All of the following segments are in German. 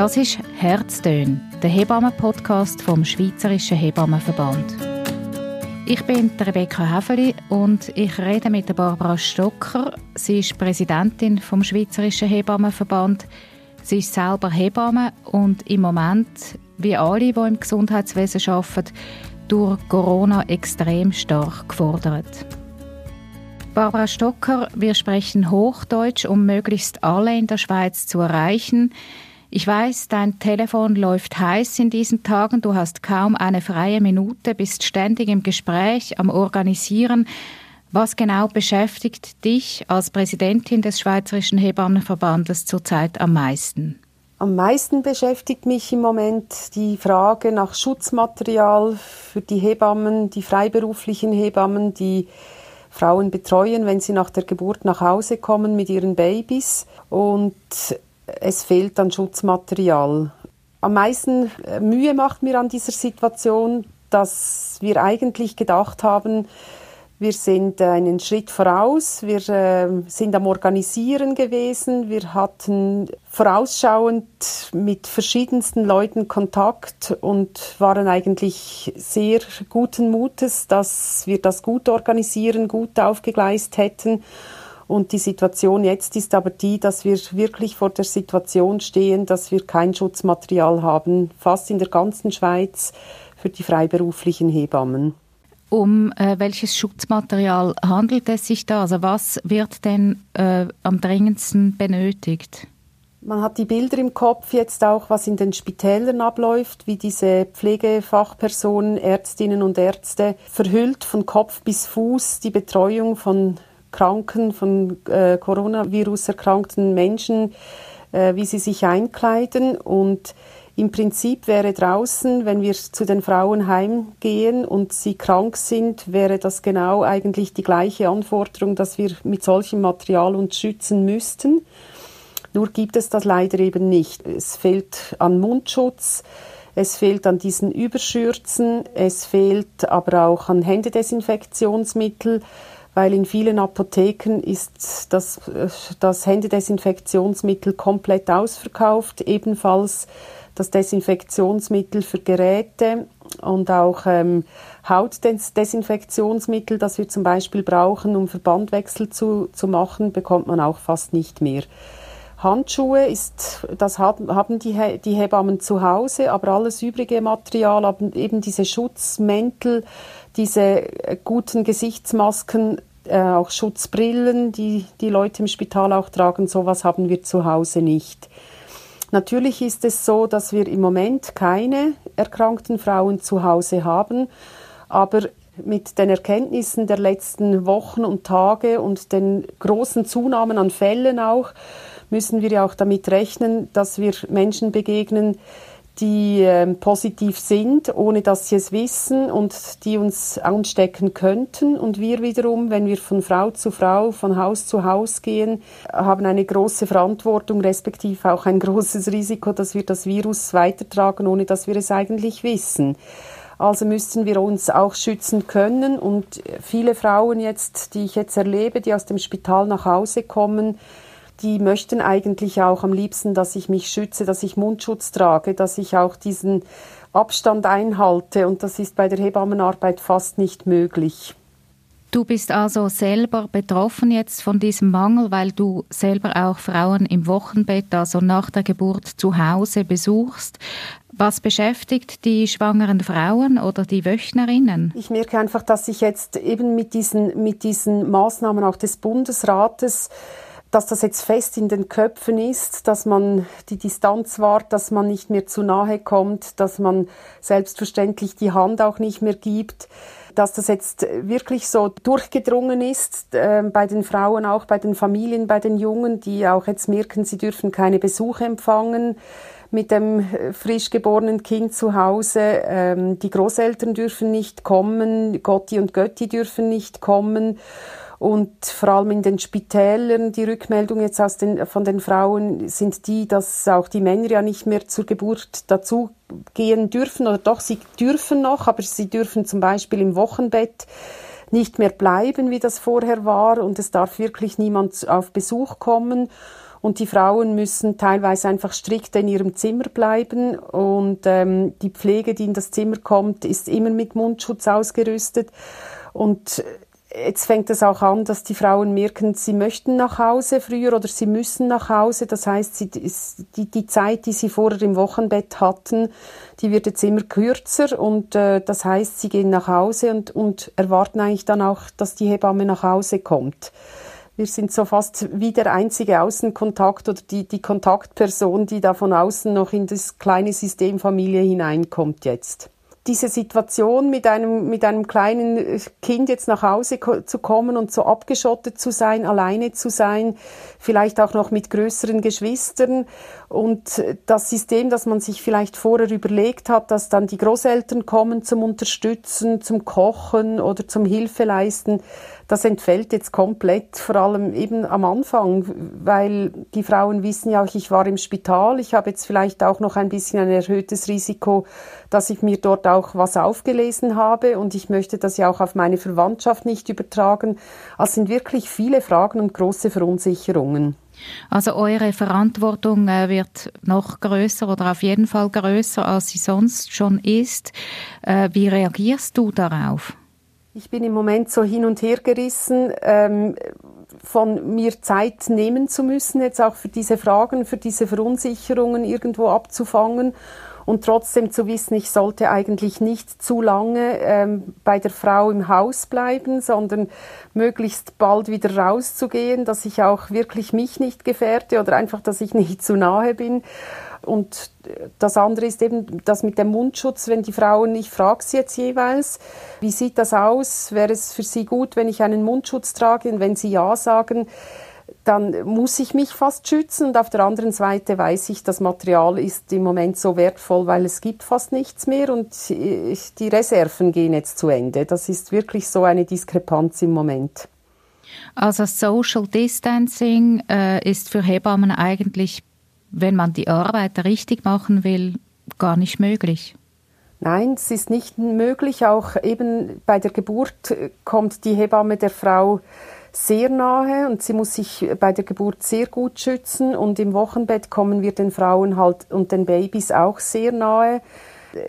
Das ist Herztön, der Hebammen-Podcast vom Schweizerischen Hebammenverband. Ich bin Rebecca Häfeli und ich rede mit Barbara Stocker. Sie ist Präsidentin vom Schweizerischen Hebammenverband. Sie ist selber Hebamme und im Moment, wie alle, die im Gesundheitswesen arbeiten, durch Corona extrem stark gefordert. Barbara Stocker, wir sprechen Hochdeutsch, um möglichst alle in der Schweiz zu erreichen. Ich weiß, dein Telefon läuft heiß in diesen Tagen. Du hast kaum eine freie Minute, bist ständig im Gespräch, am Organisieren. Was genau beschäftigt dich als Präsidentin des Schweizerischen Hebammenverbandes zurzeit am meisten? Am meisten beschäftigt mich im Moment die Frage nach Schutzmaterial für die Hebammen, die freiberuflichen Hebammen, die Frauen betreuen, wenn sie nach der Geburt nach Hause kommen mit ihren Babys und es fehlt an Schutzmaterial. Am meisten äh, Mühe macht mir an dieser Situation, dass wir eigentlich gedacht haben, wir sind einen Schritt voraus. Wir äh, sind am Organisieren gewesen. Wir hatten vorausschauend mit verschiedensten Leuten Kontakt und waren eigentlich sehr guten Mutes, dass wir das gut organisieren, gut aufgegleist hätten. Und die Situation jetzt ist aber die, dass wir wirklich vor der Situation stehen, dass wir kein Schutzmaterial haben, fast in der ganzen Schweiz für die freiberuflichen Hebammen. Um äh, welches Schutzmaterial handelt es sich da? Also was wird denn äh, am dringendsten benötigt? Man hat die Bilder im Kopf jetzt auch, was in den Spitälern abläuft, wie diese Pflegefachpersonen, Ärztinnen und Ärzte verhüllt von Kopf bis Fuß die Betreuung von Kranken, von äh, Coronavirus erkrankten Menschen, äh, wie sie sich einkleiden und im Prinzip wäre draußen, wenn wir zu den Frauen heimgehen und sie krank sind, wäre das genau eigentlich die gleiche Anforderung, dass wir mit solchem Material uns schützen müssten. Nur gibt es das leider eben nicht. Es fehlt an Mundschutz, es fehlt an diesen Überschürzen, es fehlt aber auch an Händedesinfektionsmittel, weil in vielen Apotheken ist das, das Händedesinfektionsmittel komplett ausverkauft, ebenfalls das Desinfektionsmittel für Geräte und auch ähm, Hautdesinfektionsmittel, das wir zum Beispiel brauchen, um Verbandwechsel zu, zu machen, bekommt man auch fast nicht mehr. Handschuhe ist, das haben die, die Hebammen zu Hause, aber alles übrige Material, eben diese Schutzmäntel, diese äh, guten Gesichtsmasken, äh, auch Schutzbrillen, die die Leute im Spital auch tragen, sowas haben wir zu Hause nicht. Natürlich ist es so, dass wir im Moment keine erkrankten Frauen zu Hause haben, aber mit den Erkenntnissen der letzten Wochen und Tage und den großen Zunahmen an Fällen auch, müssen wir ja auch damit rechnen, dass wir Menschen begegnen, die äh, positiv sind, ohne dass sie es wissen und die uns anstecken könnten. Und wir wiederum, wenn wir von Frau zu Frau, von Haus zu Haus gehen, haben eine große Verantwortung, respektive auch ein großes Risiko, dass wir das Virus weitertragen, ohne dass wir es eigentlich wissen. Also müssten wir uns auch schützen können. Und viele Frauen jetzt, die ich jetzt erlebe, die aus dem Spital nach Hause kommen, die möchten eigentlich auch am liebsten, dass ich mich schütze, dass ich Mundschutz trage, dass ich auch diesen Abstand einhalte. Und das ist bei der Hebammenarbeit fast nicht möglich. Du bist also selber betroffen jetzt von diesem Mangel, weil du selber auch Frauen im Wochenbett, also nach der Geburt zu Hause besuchst. Was beschäftigt die schwangeren Frauen oder die Wöchnerinnen? Ich merke einfach, dass ich jetzt eben mit diesen, mit diesen Maßnahmen auch des Bundesrates dass das jetzt fest in den Köpfen ist, dass man die Distanz wahrt, dass man nicht mehr zu nahe kommt, dass man selbstverständlich die Hand auch nicht mehr gibt, dass das jetzt wirklich so durchgedrungen ist äh, bei den Frauen, auch bei den Familien, bei den Jungen, die auch jetzt merken, sie dürfen keine Besuche empfangen mit dem äh, frisch geborenen Kind zu Hause. Ähm, die Großeltern dürfen nicht kommen, Gotti und Götti dürfen nicht kommen. Und vor allem in den Spitälern, die Rückmeldung jetzt aus den, von den Frauen sind die, dass auch die Männer ja nicht mehr zur Geburt dazu gehen dürfen oder doch, sie dürfen noch, aber sie dürfen zum Beispiel im Wochenbett nicht mehr bleiben, wie das vorher war. Und es darf wirklich niemand auf Besuch kommen. und die Frauen müssen teilweise einfach strikt in ihrem Zimmer bleiben. Und ähm, die Pflege, die in das Zimmer kommt, ist immer mit Mundschutz ausgerüstet. Und Jetzt fängt es auch an, dass die Frauen merken, sie möchten nach Hause früher oder sie müssen nach Hause. Das heißt, sie, die, die Zeit, die sie vorher im Wochenbett hatten, die wird jetzt immer kürzer und äh, das heißt, sie gehen nach Hause und, und erwarten eigentlich dann auch, dass die Hebamme nach Hause kommt. Wir sind so fast wie der einzige Außenkontakt oder die, die Kontaktperson, die da von außen noch in das kleine System Familie hineinkommt jetzt diese Situation mit einem, mit einem kleinen Kind jetzt nach Hause zu kommen und so abgeschottet zu sein, alleine zu sein, vielleicht auch noch mit größeren Geschwistern und das System, das man sich vielleicht vorher überlegt hat, dass dann die Großeltern kommen zum Unterstützen, zum Kochen oder zum Hilfeleisten, das entfällt jetzt komplett, vor allem eben am Anfang, weil die Frauen wissen ja auch, ich war im Spital, ich habe jetzt vielleicht auch noch ein bisschen ein erhöhtes Risiko, dass ich mir dort auch was aufgelesen habe und ich möchte das ja auch auf meine Verwandtschaft nicht übertragen. Also sind wirklich viele Fragen und große Verunsicherungen. Also eure Verantwortung äh, wird noch größer oder auf jeden Fall größer, als sie sonst schon ist. Äh, wie reagierst du darauf? Ich bin im Moment so hin und her gerissen, ähm, von mir Zeit nehmen zu müssen, jetzt auch für diese Fragen, für diese Verunsicherungen irgendwo abzufangen und trotzdem zu wissen, ich sollte eigentlich nicht zu lange ähm, bei der Frau im Haus bleiben, sondern möglichst bald wieder rauszugehen, dass ich auch wirklich mich nicht gefährde oder einfach, dass ich nicht zu nahe bin. Und das andere ist eben das mit dem Mundschutz, wenn die Frauen, ich frage sie jetzt jeweils, wie sieht das aus? Wäre es für sie gut, wenn ich einen Mundschutz trage? Und wenn sie ja sagen, dann muss ich mich fast schützen und auf der anderen Seite weiß ich, das Material ist im Moment so wertvoll, weil es gibt fast nichts mehr und die Reserven gehen jetzt zu Ende. Das ist wirklich so eine Diskrepanz im Moment. Also Social Distancing äh, ist für Hebammen eigentlich wenn man die Arbeit richtig machen will, gar nicht möglich. Nein, es ist nicht möglich. Auch eben bei der Geburt kommt die Hebamme der Frau sehr nahe und sie muss sich bei der Geburt sehr gut schützen und im Wochenbett kommen wir den Frauen halt und den Babys auch sehr nahe.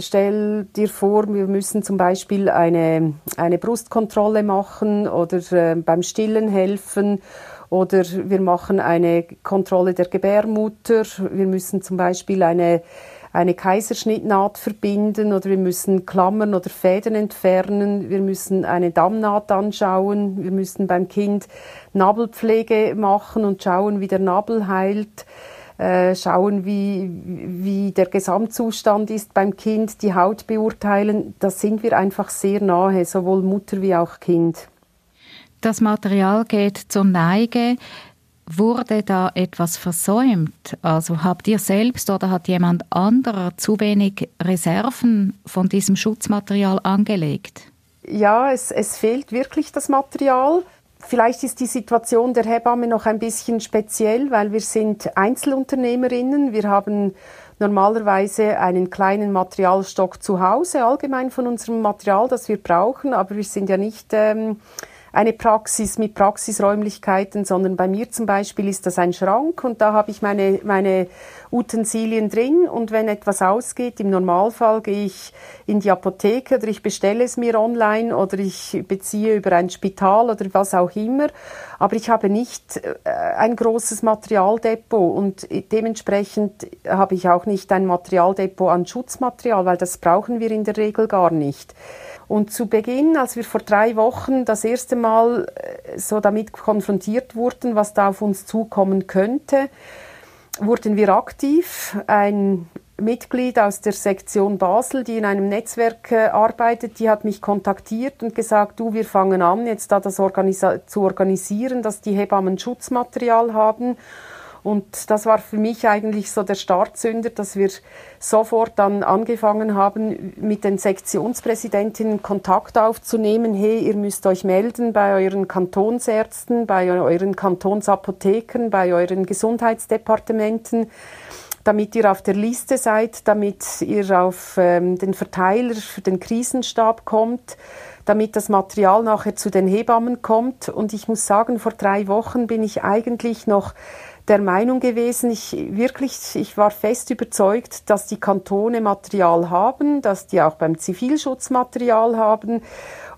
Stell dir vor, wir müssen zum Beispiel eine, eine Brustkontrolle machen oder äh, beim Stillen helfen oder wir machen eine Kontrolle der Gebärmutter. Wir müssen zum Beispiel eine, eine Kaiserschnittnaht verbinden oder wir müssen Klammern oder Fäden entfernen. Wir müssen eine Dammnaht anschauen. Wir müssen beim Kind Nabelpflege machen und schauen, wie der Nabel heilt äh, schauen, wie, wie der Gesamtzustand ist beim Kind, die Haut beurteilen. Da sind wir einfach sehr nahe, sowohl Mutter wie auch Kind das Material geht zur Neige. Wurde da etwas versäumt? Also habt ihr selbst oder hat jemand anderer zu wenig Reserven von diesem Schutzmaterial angelegt? Ja, es, es fehlt wirklich das Material. Vielleicht ist die Situation der Hebamme noch ein bisschen speziell, weil wir sind Einzelunternehmerinnen. Wir haben normalerweise einen kleinen Materialstock zu Hause, allgemein von unserem Material, das wir brauchen, aber wir sind ja nicht ähm, eine Praxis mit Praxisräumlichkeiten, sondern bei mir zum Beispiel ist das ein Schrank und da habe ich meine, meine Utensilien drin und wenn etwas ausgeht, im Normalfall gehe ich in die Apotheke oder ich bestelle es mir online oder ich beziehe über ein Spital oder was auch immer. Aber ich habe nicht äh, ein großes Materialdepot und dementsprechend habe ich auch nicht ein Materialdepot an Schutzmaterial, weil das brauchen wir in der Regel gar nicht. Und zu Beginn, als wir vor drei Wochen das erste Mal äh, so damit konfrontiert wurden, was da auf uns zukommen könnte, wurden wir aktiv. Ein Mitglied aus der Sektion Basel, die in einem Netzwerk äh, arbeitet, die hat mich kontaktiert und gesagt, du, wir fangen an, jetzt da das organisa zu organisieren, dass die Hebammen Schutzmaterial haben und das war für mich eigentlich so der Startzünder, dass wir sofort dann angefangen haben, mit den Sektionspräsidentinnen Kontakt aufzunehmen. Hey, ihr müsst euch melden bei euren Kantonsärzten, bei euren Kantonsapothekern, bei euren Gesundheitsdepartementen damit ihr auf der Liste seid, damit ihr auf ähm, den Verteiler für den Krisenstab kommt, damit das Material nachher zu den Hebammen kommt. Und ich muss sagen, vor drei Wochen bin ich eigentlich noch der Meinung gewesen, ich wirklich, ich war fest überzeugt, dass die Kantone Material haben, dass die auch beim Zivilschutz Material haben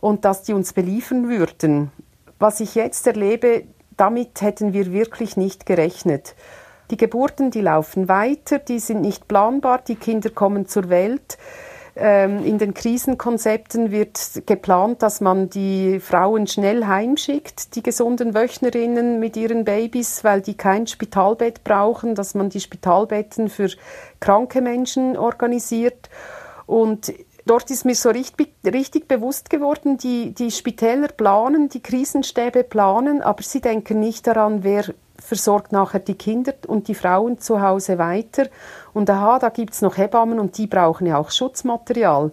und dass die uns beliefern würden. Was ich jetzt erlebe, damit hätten wir wirklich nicht gerechnet. Die Geburten, die laufen weiter, die sind nicht planbar, die Kinder kommen zur Welt. Ähm, in den Krisenkonzepten wird geplant, dass man die Frauen schnell heimschickt, die gesunden Wöchnerinnen mit ihren Babys, weil die kein Spitalbett brauchen, dass man die Spitalbetten für kranke Menschen organisiert. Und dort ist mir so richtig, richtig bewusst geworden, die, die Spitäler planen, die Krisenstäbe planen, aber sie denken nicht daran, wer versorgt nachher die Kinder und die Frauen zu Hause weiter. Und aha, da gibt es noch Hebammen und die brauchen ja auch Schutzmaterial.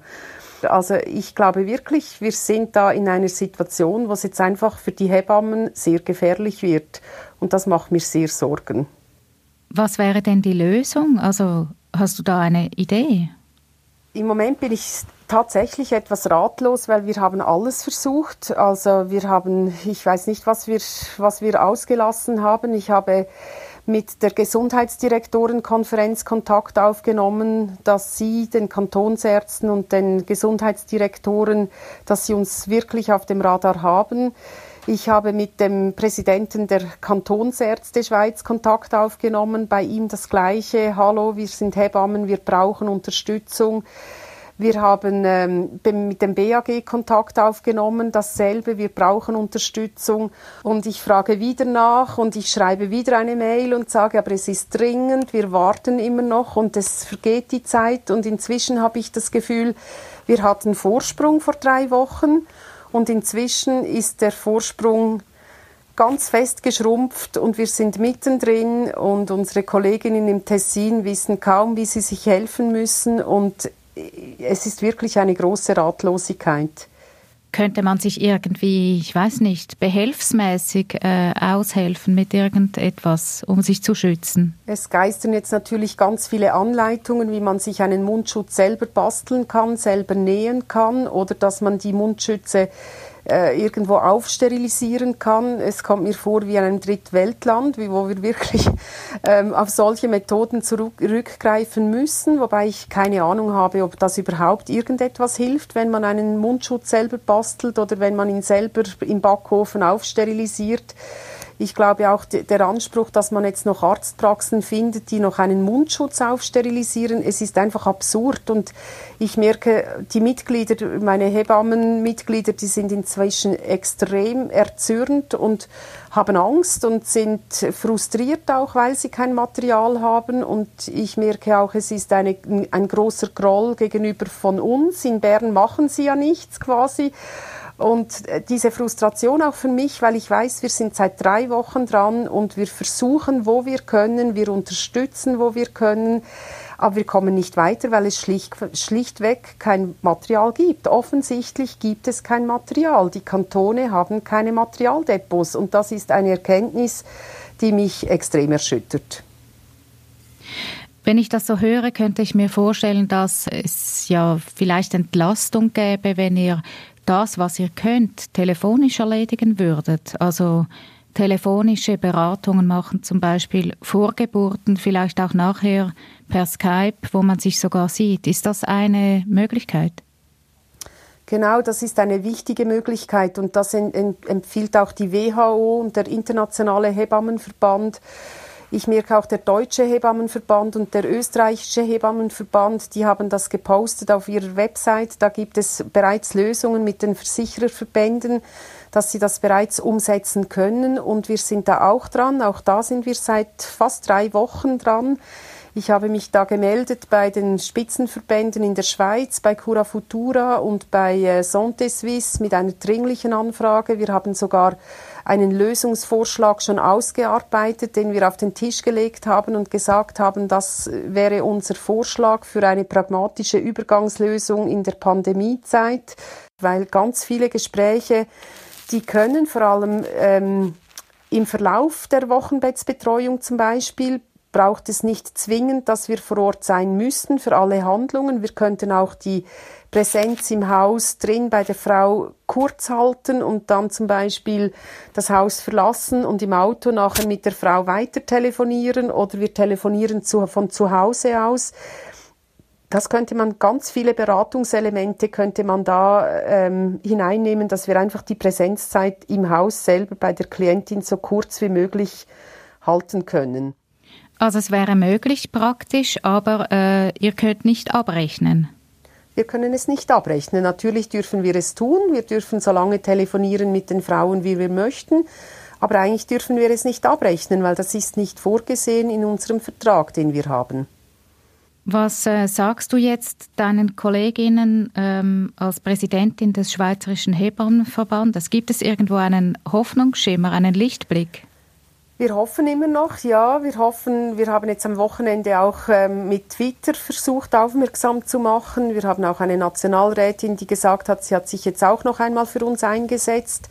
Also ich glaube wirklich, wir sind da in einer Situation, wo es jetzt einfach für die Hebammen sehr gefährlich wird. Und das macht mir sehr Sorgen. Was wäre denn die Lösung? Also hast du da eine Idee? Im Moment bin ich tatsächlich etwas ratlos, weil wir haben alles versucht. Also wir haben, ich weiß nicht, was wir, was wir ausgelassen haben. Ich habe mit der Gesundheitsdirektorenkonferenz Kontakt aufgenommen, dass sie den Kantonsärzten und den Gesundheitsdirektoren, dass sie uns wirklich auf dem Radar haben. Ich habe mit dem Präsidenten der Kantonsärzte Schweiz Kontakt aufgenommen, bei ihm das Gleiche. Hallo, wir sind Hebammen, wir brauchen Unterstützung. Wir haben ähm, mit dem BAG Kontakt aufgenommen, dasselbe, wir brauchen Unterstützung. Und ich frage wieder nach und ich schreibe wieder eine Mail und sage, aber es ist dringend, wir warten immer noch und es vergeht die Zeit. Und inzwischen habe ich das Gefühl, wir hatten Vorsprung vor drei Wochen und inzwischen ist der Vorsprung ganz fest geschrumpft und wir sind mittendrin und unsere Kolleginnen im Tessin wissen kaum, wie sie sich helfen müssen und es ist wirklich eine große Ratlosigkeit. Könnte man sich irgendwie, ich weiß nicht, behelfsmäßig äh, aushelfen mit irgendetwas, um sich zu schützen? Es geistern jetzt natürlich ganz viele Anleitungen, wie man sich einen Mundschutz selber basteln kann, selber nähen kann oder dass man die Mundschütze äh, irgendwo aufsterilisieren kann. Es kommt mir vor wie in einem Drittweltland, wo wir wirklich ähm, auf solche Methoden zurückgreifen müssen, wobei ich keine Ahnung habe, ob das überhaupt irgendetwas hilft, wenn man einen Mundschutz selber bastelt oder wenn man ihn selber im Backofen aufsterilisiert. Ich glaube auch der Anspruch, dass man jetzt noch Arztpraxen findet, die noch einen Mundschutz aufsterilisieren, es ist einfach absurd. Und ich merke, die Mitglieder, meine Hebammenmitglieder, die sind inzwischen extrem erzürnt und haben Angst und sind frustriert auch, weil sie kein Material haben. Und ich merke auch, es ist eine, ein großer Groll gegenüber von uns. In Bern machen sie ja nichts quasi. Und äh, diese Frustration auch für mich, weil ich weiß, wir sind seit drei Wochen dran und wir versuchen, wo wir können, wir unterstützen, wo wir können, aber wir kommen nicht weiter, weil es schlicht, schlichtweg kein Material gibt. Offensichtlich gibt es kein Material. Die Kantone haben keine Materialdepots und das ist eine Erkenntnis, die mich extrem erschüttert. Wenn ich das so höre, könnte ich mir vorstellen, dass es ja vielleicht Entlastung gäbe, wenn ihr das, was ihr könnt, telefonisch erledigen würdet. Also telefonische Beratungen machen, zum Beispiel Vorgeburten, vielleicht auch nachher per Skype, wo man sich sogar sieht. Ist das eine Möglichkeit? Genau, das ist eine wichtige Möglichkeit und das empfiehlt auch die WHO und der Internationale Hebammenverband ich merke auch der Deutsche Hebammenverband und der Österreichische Hebammenverband, die haben das gepostet auf ihrer Website. Da gibt es bereits Lösungen mit den Versichererverbänden, dass sie das bereits umsetzen können. Und wir sind da auch dran. Auch da sind wir seit fast drei Wochen dran. Ich habe mich da gemeldet bei den Spitzenverbänden in der Schweiz, bei Cura Futura und bei äh, Santé Suisse mit einer dringlichen Anfrage. Wir haben sogar einen Lösungsvorschlag schon ausgearbeitet, den wir auf den Tisch gelegt haben und gesagt haben, das wäre unser Vorschlag für eine pragmatische Übergangslösung in der Pandemiezeit, weil ganz viele Gespräche, die können vor allem ähm, im Verlauf der Wochenbettsbetreuung zum Beispiel braucht es nicht zwingend, dass wir vor Ort sein müssen für alle Handlungen. Wir könnten auch die Präsenz im Haus drin bei der Frau kurz halten und dann zum Beispiel das Haus verlassen und im Auto nachher mit der Frau weiter telefonieren oder wir telefonieren zu, von zu Hause aus. Das könnte man, ganz viele Beratungselemente könnte man da ähm, hineinnehmen, dass wir einfach die Präsenzzeit im Haus selber bei der Klientin so kurz wie möglich halten können. Also es wäre möglich praktisch, aber äh, ihr könnt nicht abrechnen. Wir können es nicht abrechnen. Natürlich dürfen wir es tun. Wir dürfen so lange telefonieren mit den Frauen, wie wir möchten. Aber eigentlich dürfen wir es nicht abrechnen, weil das ist nicht vorgesehen in unserem Vertrag, den wir haben. Was äh, sagst du jetzt deinen Kolleginnen ähm, als Präsidentin des Schweizerischen Hebammenverbandes? Gibt es irgendwo einen Hoffnungsschimmer, einen Lichtblick? Wir hoffen immer noch, ja. Wir hoffen, wir haben jetzt am Wochenende auch ähm, mit Twitter versucht, aufmerksam zu machen. Wir haben auch eine Nationalrätin, die gesagt hat, sie hat sich jetzt auch noch einmal für uns eingesetzt.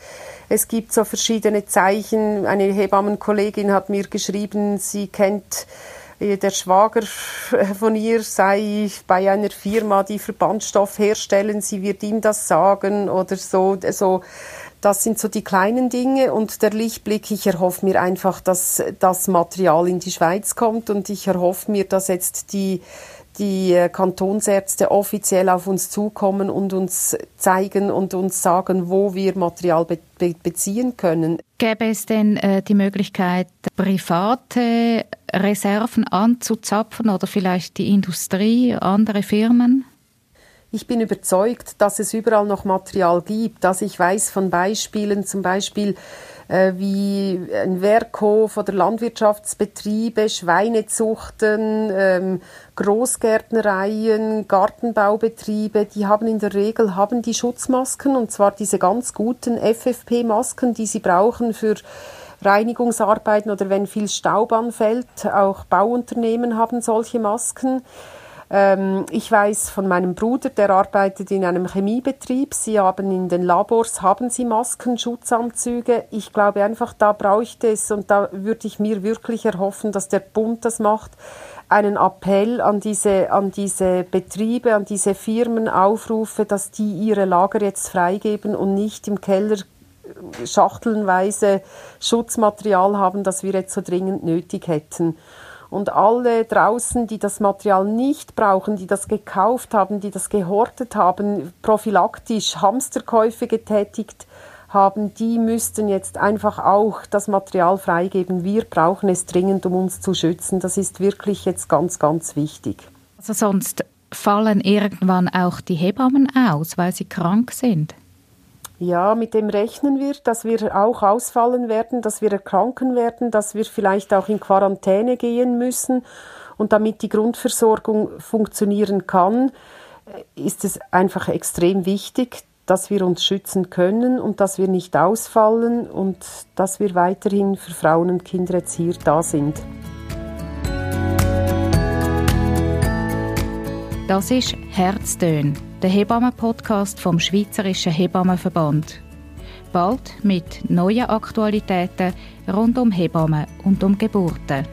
Es gibt so verschiedene Zeichen. Eine Hebammenkollegin hat mir geschrieben, sie kennt äh, der Schwager von ihr sei bei einer Firma, die Verbandstoff herstellen, sie wird ihm das sagen oder so. so das sind so die kleinen Dinge und der Lichtblick, ich erhoffe mir einfach, dass das Material in die Schweiz kommt und ich erhoffe mir, dass jetzt die die äh, Kantonsärzte offiziell auf uns zukommen und uns zeigen und uns sagen, wo wir Material be be beziehen können. Gäbe es denn äh, die Möglichkeit, private Reserven anzuzapfen oder vielleicht die Industrie, andere Firmen? Ich bin überzeugt, dass es überall noch Material gibt. Also ich weiß von Beispielen, zum Beispiel äh, wie ein Werkhof oder Landwirtschaftsbetriebe, Schweinezuchten, ähm, Großgärtnereien, Gartenbaubetriebe, die haben in der Regel haben die Schutzmasken und zwar diese ganz guten FFP-Masken, die sie brauchen für Reinigungsarbeiten oder wenn viel Staub anfällt. Auch Bauunternehmen haben solche Masken. Ähm, ich weiß von meinem Bruder, der arbeitet in einem Chemiebetrieb. Sie haben in den Labors haben sie Masken, Schutzanzüge. Ich glaube einfach, da bräuchte es und da würde ich mir wirklich erhoffen, dass der Bund das macht, einen Appell an diese, an diese Betriebe, an diese Firmen aufrufe, dass die ihre Lager jetzt freigeben und nicht im Keller schachtelnweise Schutzmaterial haben, das wir jetzt so dringend nötig hätten. Und alle draußen, die das Material nicht brauchen, die das gekauft haben, die das gehortet haben, prophylaktisch Hamsterkäufe getätigt haben, die müssten jetzt einfach auch das Material freigeben. Wir brauchen es dringend, um uns zu schützen. Das ist wirklich jetzt ganz, ganz wichtig. Also sonst fallen irgendwann auch die Hebammen aus, weil sie krank sind. Ja, mit dem rechnen wir, dass wir auch ausfallen werden, dass wir erkranken werden, dass wir vielleicht auch in Quarantäne gehen müssen. Und damit die Grundversorgung funktionieren kann, äh, ist es einfach extrem wichtig, dass wir uns schützen können und dass wir nicht ausfallen und dass wir weiterhin für Frauen und Kindererzieher da sind. Das ist Herztön, der Hebammen-Podcast vom Schweizerischen Hebammenverband. Bald mit neuen Aktualitäten rund um Hebammen und um Geburten.